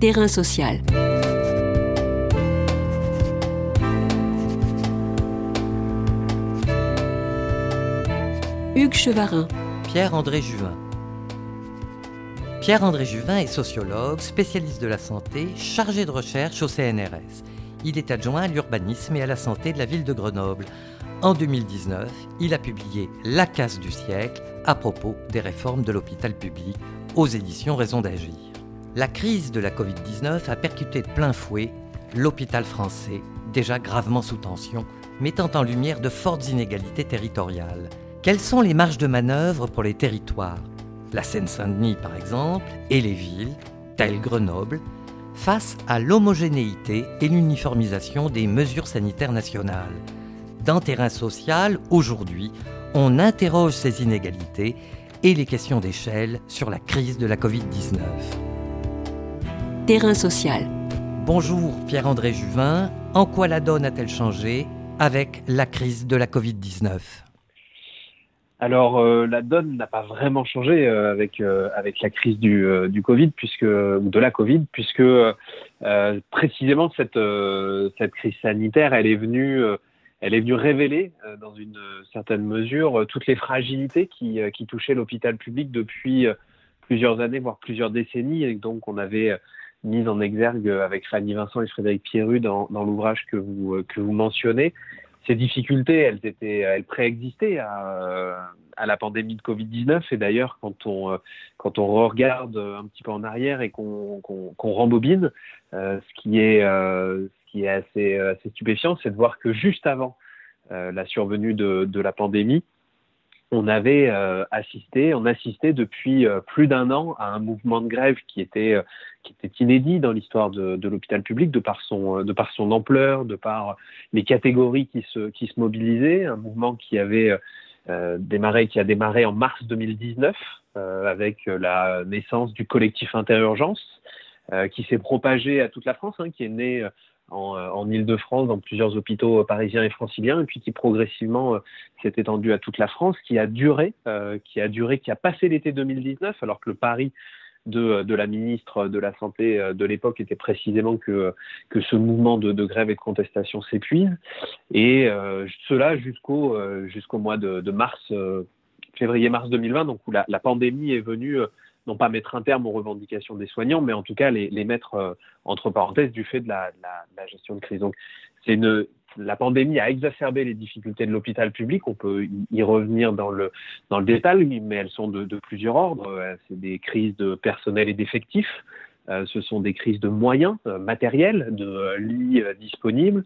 Terrain social. Hugues Chevarin. Pierre-André Juvin. Pierre-André Juvin est sociologue, spécialiste de la santé, chargé de recherche au CNRS. Il est adjoint à l'urbanisme et à la santé de la ville de Grenoble. En 2019, il a publié La casse du siècle à propos des réformes de l'hôpital public aux éditions Raison d'agir. La crise de la Covid-19 a percuté de plein fouet l'hôpital français, déjà gravement sous tension, mettant en lumière de fortes inégalités territoriales. Quelles sont les marges de manœuvre pour les territoires? La Seine-Saint-Denis, par exemple, et les villes, telles Grenoble, face à l'homogénéité et l'uniformisation des mesures sanitaires nationales. Dans Terrain social, aujourd'hui, on interroge ces inégalités et les questions d'échelle sur la crise de la Covid-19. Terrain social. Bonjour Pierre-André Juvin, en quoi la donne a-t-elle changé avec la crise de la Covid-19 alors euh, la donne n'a pas vraiment changé euh, avec euh, avec la crise du, du Covid puisque ou de la Covid puisque précisément cette cette crise sanitaire elle est venue elle est venue révéler dans une certaine mesure toutes les fragilités qui qui touchaient l'hôpital public depuis plusieurs années voire plusieurs décennies. Et donc on avait mis en exergue avec Fanny Vincent et Frédéric Pierru dans, l'ouvrage que vous que vous mentionnez ces difficultés, elles étaient, elles préexistaient à, la pandémie de Covid-19. Et d'ailleurs, quand on, quand on regarde un petit peu en arrière et qu'on qu'on rembobine, euh, ce qui est, euh, ce qui est assez, assez stupéfiant, c'est de voir que juste avant euh, la survenue de, la pandémie, on avait euh, assisté, on assistait depuis euh, plus d'un an à un mouvement de grève qui était, euh, qui était inédit dans l'histoire de, l'hôpital public, de par, son, de par son ampleur, de par les catégories qui se, qui se mobilisaient, un mouvement qui avait démarré, qui a démarré en mars 2019 avec la naissance du collectif Interurgence, qui s'est propagé à toute la France, hein, qui est né en, euh, en Ile-de-France, dans plusieurs hôpitaux parisiens et franciliens, et puis qui progressivement euh, s'est étendu à toute la France, qui a duré, euh, qui a duré, qui a passé l'été 2019, alors que le pari de, de, la ministre de la Santé de l'époque était précisément que, que ce mouvement de, grève et de contestation s'épuise. Et euh, cela jusqu'au mois de, mars, février-mars 2020, donc où la, pandémie est venue non pas mettre un terme aux revendications des soignants, mais en tout cas les, les mettre euh, entre parenthèses du fait de la, la, la gestion de crise. Donc, c'est une, la pandémie a exacerbé les difficultés de l'hôpital public. On peut y revenir dans le, dans le détail, mais elles sont de, plusieurs ordres. Euh, c'est des crises de personnel et d'effectifs. Euh, ce sont des crises de moyens euh, matériels, de lits disponibles,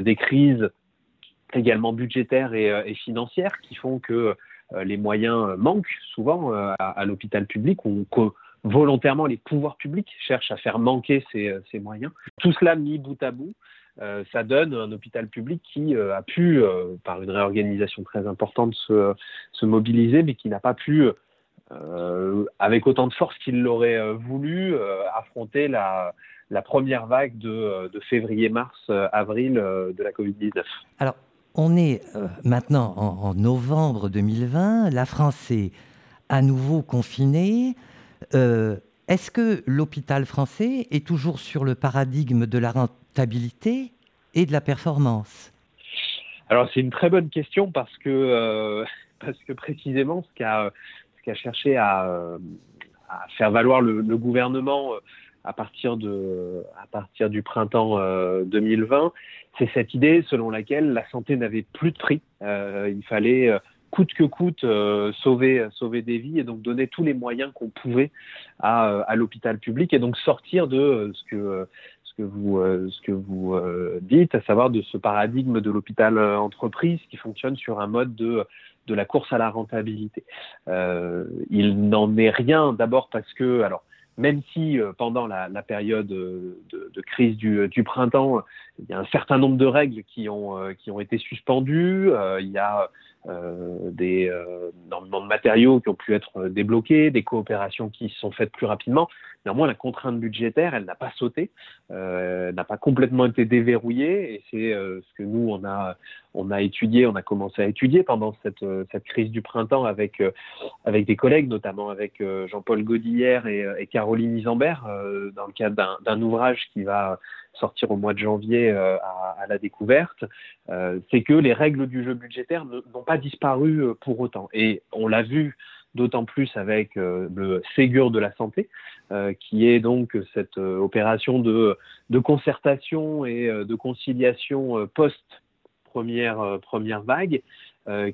des crises également budgétaires et, financières qui font que les moyens manquent souvent à, l'hôpital public. On, volontairement, les pouvoirs publics cherchent à faire manquer ces, ces moyens. Tout cela mis bout à bout, euh, ça donne un hôpital public qui euh, a pu, euh, par une réorganisation très importante, se, se mobiliser, mais qui n'a pas pu, avec autant de force qu'il l'aurait voulu, affronter la, première vague de, février, mars, avril de la Covid-19. Alors, on est maintenant en, en, novembre 2020, la France est à nouveau confinée. Euh, Est-ce que l'hôpital français est toujours sur le paradigme de la rentabilité et de la performance? Alors c'est une très bonne question parce que, euh, parce que précisément ce qu'a qu cherché à, à, faire valoir le, gouvernement à partir, de, à partir du printemps euh, 2020, c'est cette idée selon laquelle la santé n'avait plus de prix. Euh, il fallait euh, coûte que coûte euh, sauver, sauver des vies et donc donner tous les moyens qu'on pouvait à, euh, à l'hôpital public et donc sortir de ce que, que vous, ce que vous dites, à savoir de ce paradigme de l'hôpital entreprise qui fonctionne sur un mode de de la course à la rentabilité. il n'en est rien d'abord parce que alors même si euh, pendant la, période de, crise du, du, printemps, il y a un certain nombre de règles qui ont, euh, qui ont été suspendues, euh, il y a des énormément de matériaux qui ont pu être débloqués, des coopérations qui se sont faites plus rapidement. Néanmoins, la contrainte budgétaire, elle n'a pas sauté, n'a pas complètement été déverrouillée, et c'est ce que nous on a on a étudié, on a commencé à étudier pendant cette, cette crise du printemps avec avec des collègues, notamment avec Jean-Paul Godillère et, Caroline Isambert, dans le cadre d'un ouvrage qui va sortir au mois de janvier euh, à, la découverte, euh, c'est que les règles du jeu budgétaire n'ont pas disparu euh, pour autant. Et on l'a vu d'autant plus avec le Ségur de la santé, qui est donc cette opération de, de, concertation et de conciliation post-première première vague,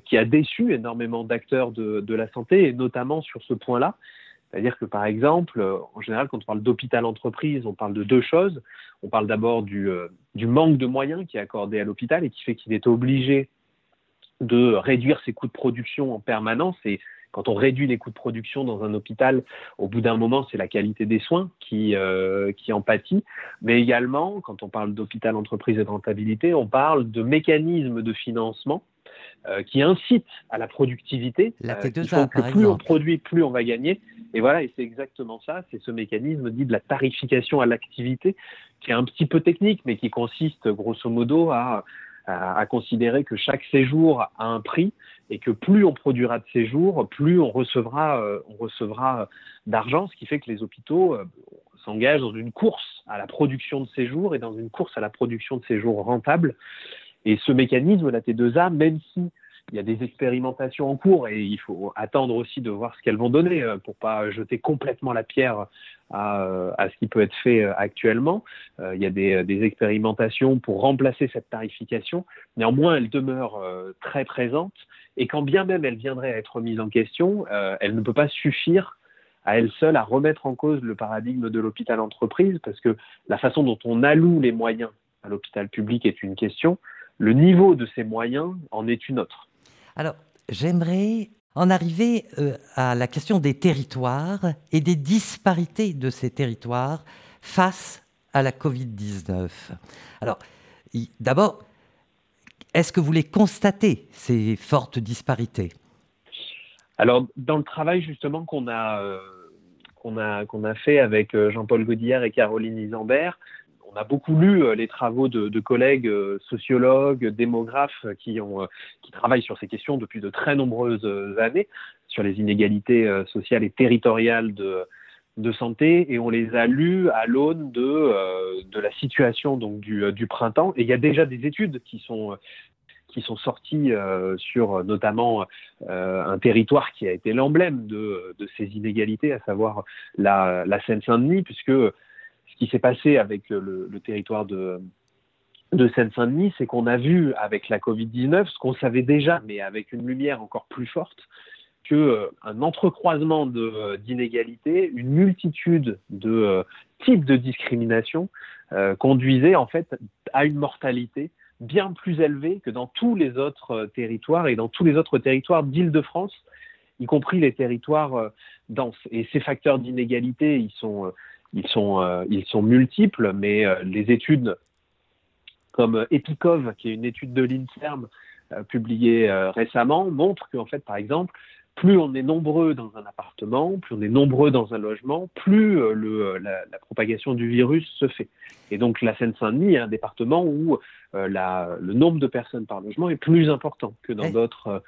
qui a déçu énormément d'acteurs de, de, la santé, et notamment sur ce point-là, c'est-à-dire que, par exemple, euh, en général, quand on parle d'hôpital-entreprise, on parle de deux choses. On parle d'abord du, euh, du, manque de moyens qui est accordé à l'hôpital et qui fait qu'il est obligé de réduire ses coûts de production en permanence. Quand on réduit les coûts de production dans un hôpital, au bout d'un moment, c'est la qualité des soins qui, euh, qui en pâtit. Mais également, quand on parle d'hôpital, entreprise et de rentabilité, on parle de mécanismes de financement euh, qui incite à la productivité. La euh, T2A, que plus on produit, plus on va gagner. Et voilà, et c'est exactement ça, c'est ce mécanisme dit de la tarification à l'activité, qui est un petit peu technique, mais qui consiste grosso modo à, à, considérer que chaque séjour a un prix et que plus on produira de séjours, plus on recevra, euh, on recevra d'argent, ce qui fait que les hôpitaux s'engagent dans une course à la production de séjours et dans une course à la production de séjours rentables. Et ce mécanisme, la T2A, même si il y a des expérimentations en cours et il faut attendre aussi de voir ce qu'elles vont donner euh, pour pas jeter complètement la pierre à, euh, ce qui peut être fait euh, actuellement. Il y a des, expérimentations pour remplacer cette tarification. Néanmoins, elle demeure très présente et quand bien même elle viendrait à être mise en question, elle ne peut pas suffire à elle seule à remettre en cause le paradigme de l'hôpital-entreprise parce que la façon dont on alloue les moyens à l'hôpital public est une question, le niveau de ces moyens en est une autre. Alors, j'aimerais en arriver euh, à la question des territoires et des disparités de ces territoires face à la Covid-19. Alors, d'abord, est-ce que vous les constatez, ces fortes disparités? Alors, dans le travail justement qu'on a, euh, qu'on a, qu'on a fait avec euh, Jean-Paul Godillard et Caroline Isambert, on a beaucoup lu euh, les travaux de, collègues euh, sociologues, démographes qui, ont, qui travaillent sur ces questions depuis de très nombreuses années, sur les inégalités sociales et territoriales de, de santé, et on les a lus à l'aune de, de la situation donc, du, du, printemps. Et il y a déjà des études qui sont, qui sont sorties sur notamment un territoire qui a été l'emblème de, de, ces inégalités, à savoir la, la Seine-Saint-Denis, puisque qui s'est passé avec le, territoire de, de Seine-Saint-Denis, c'est qu'on a vu avec la Covid-19 ce qu'on savait déjà, mais avec une lumière encore plus forte, qu'un euh, entrecroisement d'inégalités, une multitude de euh, types de discrimination euh, conduisait en fait à une mortalité bien plus élevée que dans tous les autres territoires et dans tous les autres territoires d'Île-de-France, y compris les territoires denses. Et ces facteurs d'inégalité, ils sont ils sont, euh, ils sont multiples, mais euh, les études comme Epicov, qui est une étude de l'INSERM euh, publiée récemment, montrent qu'en fait, par exemple, plus on est nombreux dans un appartement, plus on est nombreux dans un logement, plus le, la, propagation du virus se fait. Et donc la Seine-Saint-Denis est un département où la, le nombre de personnes par logement est plus important que dans d'autres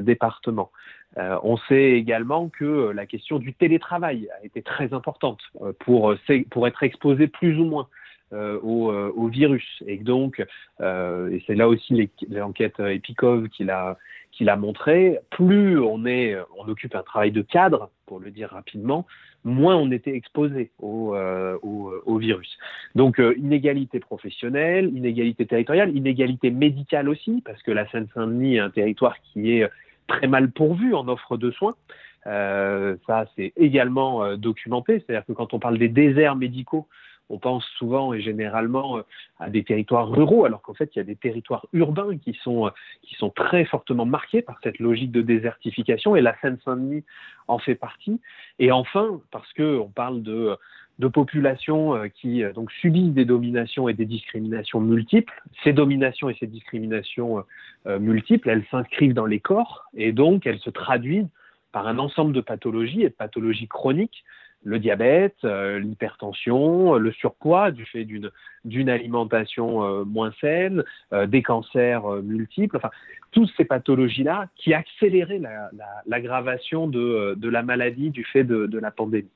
départements. Euh, on sait également que la question du télétravail a été très importante euh, pour, pour être exposé plus ou moins euh, au, virus. Et donc, et c'est là aussi l'enquête Epikov qui l'a qui l'a montré, plus on est, on occupe un travail de cadre, pour le dire rapidement, moins on était exposé au, au, virus. Donc, inégalité professionnelle, inégalité territoriale, inégalité médicale aussi, parce que la Seine-Saint-Denis est un territoire qui est très mal pourvu en offre de soins. Euh, ça, c'est également euh, documenté. C'est-à-dire que quand on parle des déserts médicaux, on pense souvent et généralement euh, à des territoires ruraux, alors qu'en fait, il y a des territoires urbains qui sont, qui sont très fortement marqués par cette logique de désertification, et la Seine-Saint-Denis en fait partie. Et enfin, parce qu'on parle de, de populations qui donc subissent des dominations et des discriminations multiples. Ces dominations et ces discriminations multiples, elles s'inscrivent dans les corps et donc elles se traduisent par un ensemble de pathologies et de pathologies chroniques le diabète, euh, l'hypertension, le surpoids du fait d'une alimentation euh, moins saine, euh, des cancers multiples, enfin, toutes ces pathologies-là qui accéléraient l'aggravation de, la maladie du fait de, la pandémie.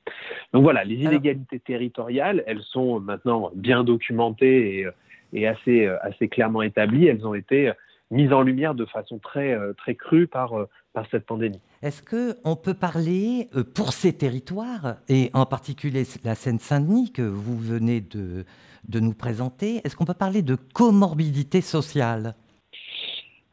Donc voilà, les inégalités territoriales, elles sont maintenant bien documentées et, assez, assez clairement établies. Elles ont été mises en lumière de façon très, très crue par par cette pandémie. Est-ce qu'on peut parler euh, pour ces territoires, et en particulier la Seine-Saint-Denis que vous venez de, de nous présenter, est-ce qu'on peut parler de comorbidité sociale?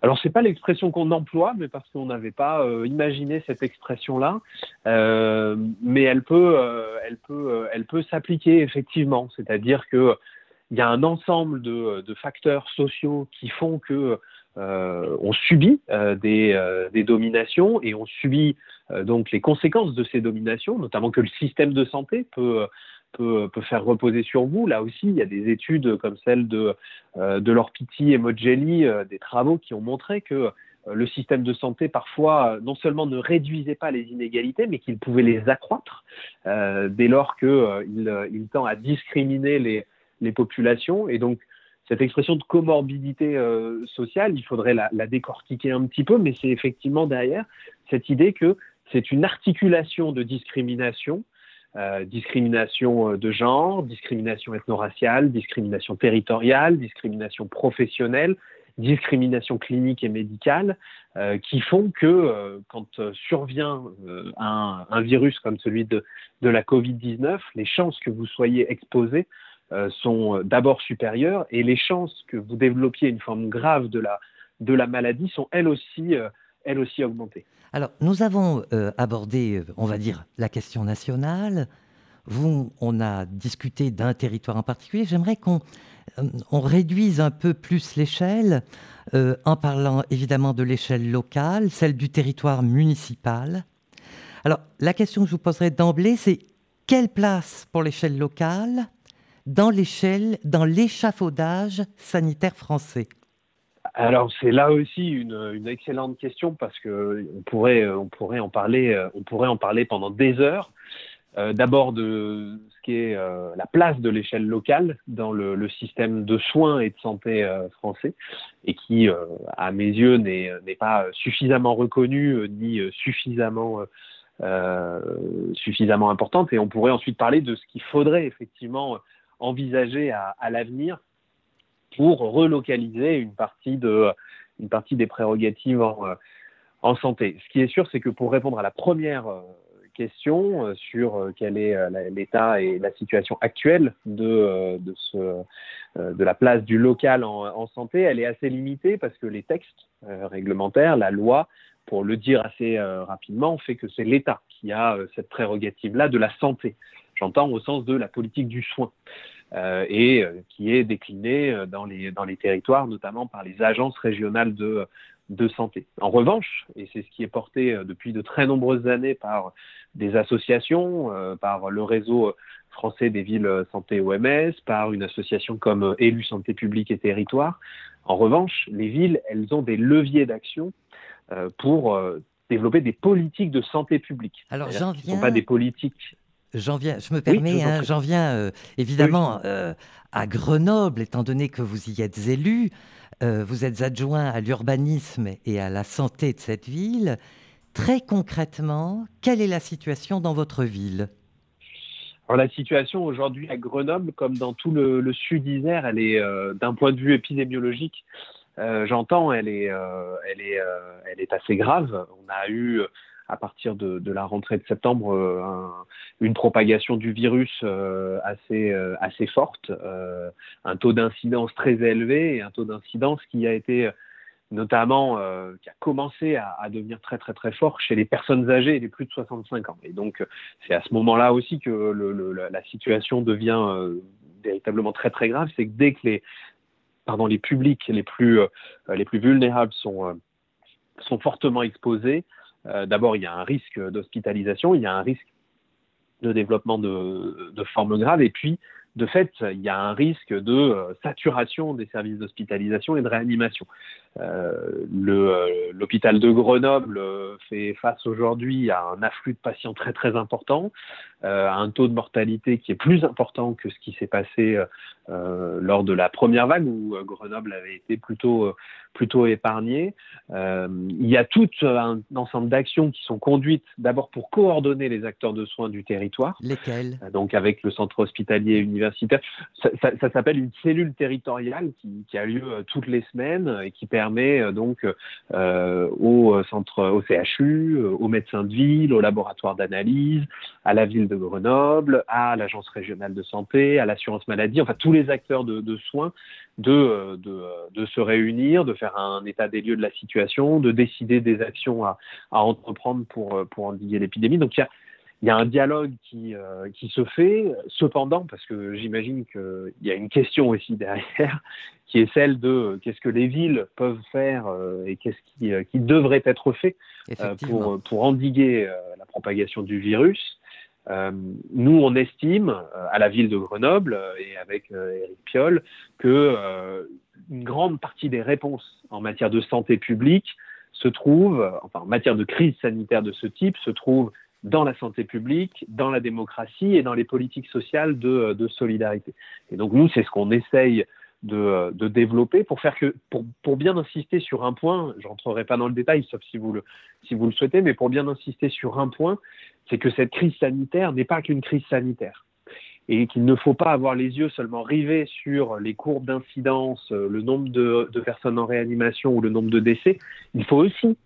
Alors c'est pas l'expression qu'on emploie, mais parce qu'on n'avait pas euh, imaginé cette expression-là, euh, mais elle peut, elle peut, elle peut s'appliquer effectivement. C'est-à-dire que il y a un ensemble de, de, facteurs sociaux qui font que on subit euh, euh, des, dominations et on subit donc les conséquences de ces dominations, notamment que le système de santé peut, faire reposer sur vous. Là aussi, il y a des études comme celle de, Lorpiti et Mogelli, des travaux qui ont montré que le système de santé parfois non seulement ne réduisait pas les inégalités, mais qu'il pouvait les accroître dès lors qu'il il tend à discriminer les, les populations. Et donc, cette expression de comorbidité euh, sociale, il faudrait la, décortiquer un petit peu, mais c'est effectivement derrière cette idée que c'est une articulation de discrimination, euh, discrimination euh, de genre, discrimination ethno-raciale, discrimination territoriale, discrimination professionnelle, discrimination clinique et médicale, qui font que quand survient un, virus comme celui de, la Covid-19, les chances que vous soyez exposé sont d'abord supérieures et les chances que vous développiez une forme grave de la, de la maladie sont elles aussi, euh, elles aussi augmentées. Alors, nous avons euh, abordé, on va dire, la question nationale. Vous, on a discuté d'un territoire en particulier. J'aimerais qu'on on réduise un peu plus l'échelle en parlant évidemment de l'échelle locale, celle du territoire municipal. Alors, la question que je vous poserai d'emblée, c'est quelle place pour l'échelle locale dans l'échelle, dans l'échafaudage sanitaire français alors c'est là aussi une, excellente question parce que on pourrait, on pourrait en parler, on pourrait en parler pendant des heures. Euh, d'abord de ce qui est euh, la place de l'échelle locale dans le, système de soins et de santé euh, français et qui, à mes yeux, n'est pas suffisamment reconnue ni suffisamment suffisamment importante. Et on pourrait ensuite parler de ce qu'il faudrait effectivement envisager à, l'avenir pour relocaliser une partie, de, une partie des prérogatives en, euh, en santé. Ce qui est sûr, c'est que pour répondre à la première euh, question euh, sur quel est l'état et la situation actuelle de, de la place du local en, en, santé, elle est assez limitée parce que les textes réglementaires, la loi, pour le dire assez rapidement, fait que c'est l'État qui a cette prérogative-là de la santé j'entends au sens de la politique du soin, euh, et euh, qui est déclinée euh, dans les, dans les territoires, notamment par les agences régionales de, de santé. En revanche, et c'est ce qui est porté depuis de très nombreuses années par des associations, par le réseau français des villes santé OMS, par une association comme Élus Santé publique et Territoire, en revanche, les villes, elles ont des leviers d'action pour développer des politiques de santé publique. Alors, j'en viens... ne sont pas des politiques J'en viens, je me permets, hein, j'en viens euh, évidemment euh, à Grenoble, étant donné que vous y êtes élu. Euh, vous êtes adjoint à l'urbanisme et à la santé de cette ville. Très concrètement, quelle est la situation dans votre ville? Alors, la situation aujourd'hui à Grenoble, comme dans tout le, sud d'Isère, elle est d'un point de vue épidémiologique, j'entends, elle est, elle est, elle est assez grave. On a eu à partir de, la rentrée de septembre euh, une propagation du virus euh, assez, euh, assez forte, un taux d'incidence très élevé et un taux d'incidence qui a été notamment qui a commencé à, devenir très très très fort chez les personnes âgées et les plus de 65 ans. Et donc c'est à ce moment-là aussi que la situation devient véritablement très très grave, c'est que dès que les pardon les publics les plus les plus vulnérables sont sont fortement exposés, d'abord, il y a un risque d'hospitalisation, il y a un risque de développement de, de formes graves. Et puis, de fait, il y a un risque de euh, saturation des services d'hospitalisation et de réanimation. Euh, euh, l'hôpital de Grenoble fait face aujourd'hui à un afflux de patients très très important, à un taux de mortalité qui est plus important que ce qui s'est passé lors de la première vague où Grenoble avait été plutôt plutôt épargné. il y a tout un ensemble d'actions qui sont conduites d'abord pour coordonner les acteurs de soins du territoire. Lesquels? Donc avec le centre hospitalier universitaire. Ça, ça, s'appelle une cellule territoriale qui, qui, a lieu toutes les semaines et qui permet permet euh, donc euh, au centre, au CHU, euh, aux médecins de ville, au laboratoire d'analyse, à la ville de Grenoble, à l'agence régionale de santé, à l'assurance maladie, enfin tous les acteurs de, soins de, se réunir, de faire un état des lieux de la situation, de décider des actions à, entreprendre pour, endiguer l'épidémie. Donc il y a un dialogue euh, qui se fait. Cependant, parce que j'imagine qu'il y a une question aussi derrière, qui est celle de qu'est-ce que les villes peuvent faire euh, et qu'est-ce qui, euh, qui, devrait être fait pour, pour endiguer la propagation du virus. nous, on estime à la ville de Grenoble et avec Eric Piolle que une grande partie des réponses en matière de santé publique se trouve, enfin en matière de crise sanitaire de ce type, se trouve dans la santé publique, dans la démocratie et dans les politiques sociales de, de solidarité. Et donc nous, c'est ce qu'on essaye de, de, développer pour faire que, pour, pour bien insister sur un point, je rentrerai pas dans le détail, sauf si vous le, si vous le souhaitez, mais pour bien insister sur un point, c'est que cette crise sanitaire n'est pas qu'une crise sanitaire et qu'il ne faut pas avoir les yeux seulement rivés sur les courbes d'incidence, le nombre de, de, personnes en réanimation ou le nombre de décès. Il faut aussi,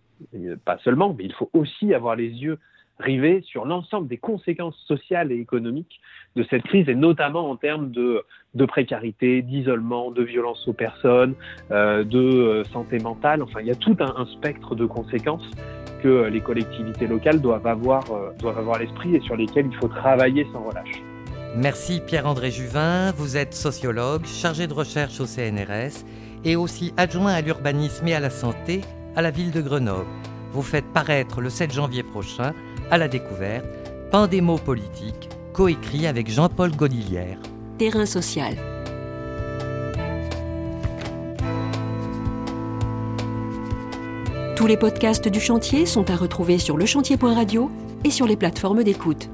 pas seulement, mais il faut aussi avoir les yeux rivés sur l'ensemble des conséquences sociales et économiques de cette crise, et notamment en termes de, précarité, d'isolement, de violence aux personnes, euh, de euh, santé mentale. Enfin, il y a tout un, spectre de conséquences que les collectivités locales doivent avoir, euh, doivent avoir à l'esprit et sur lesquelles il faut travailler sans relâche. Merci Pierre-André Juvin, vous êtes sociologue, chargé de recherche au CNRS et aussi adjoint à l'urbanisme et à la santé à la ville de Grenoble. Vous faites paraître le 7 janvier prochain à la découverte, Pandémo politique, coécrit avec Jean-Paul Godilière. Terrain social. Tous les podcasts du chantier sont à retrouver sur lechantier.radio et sur les plateformes d'écoute.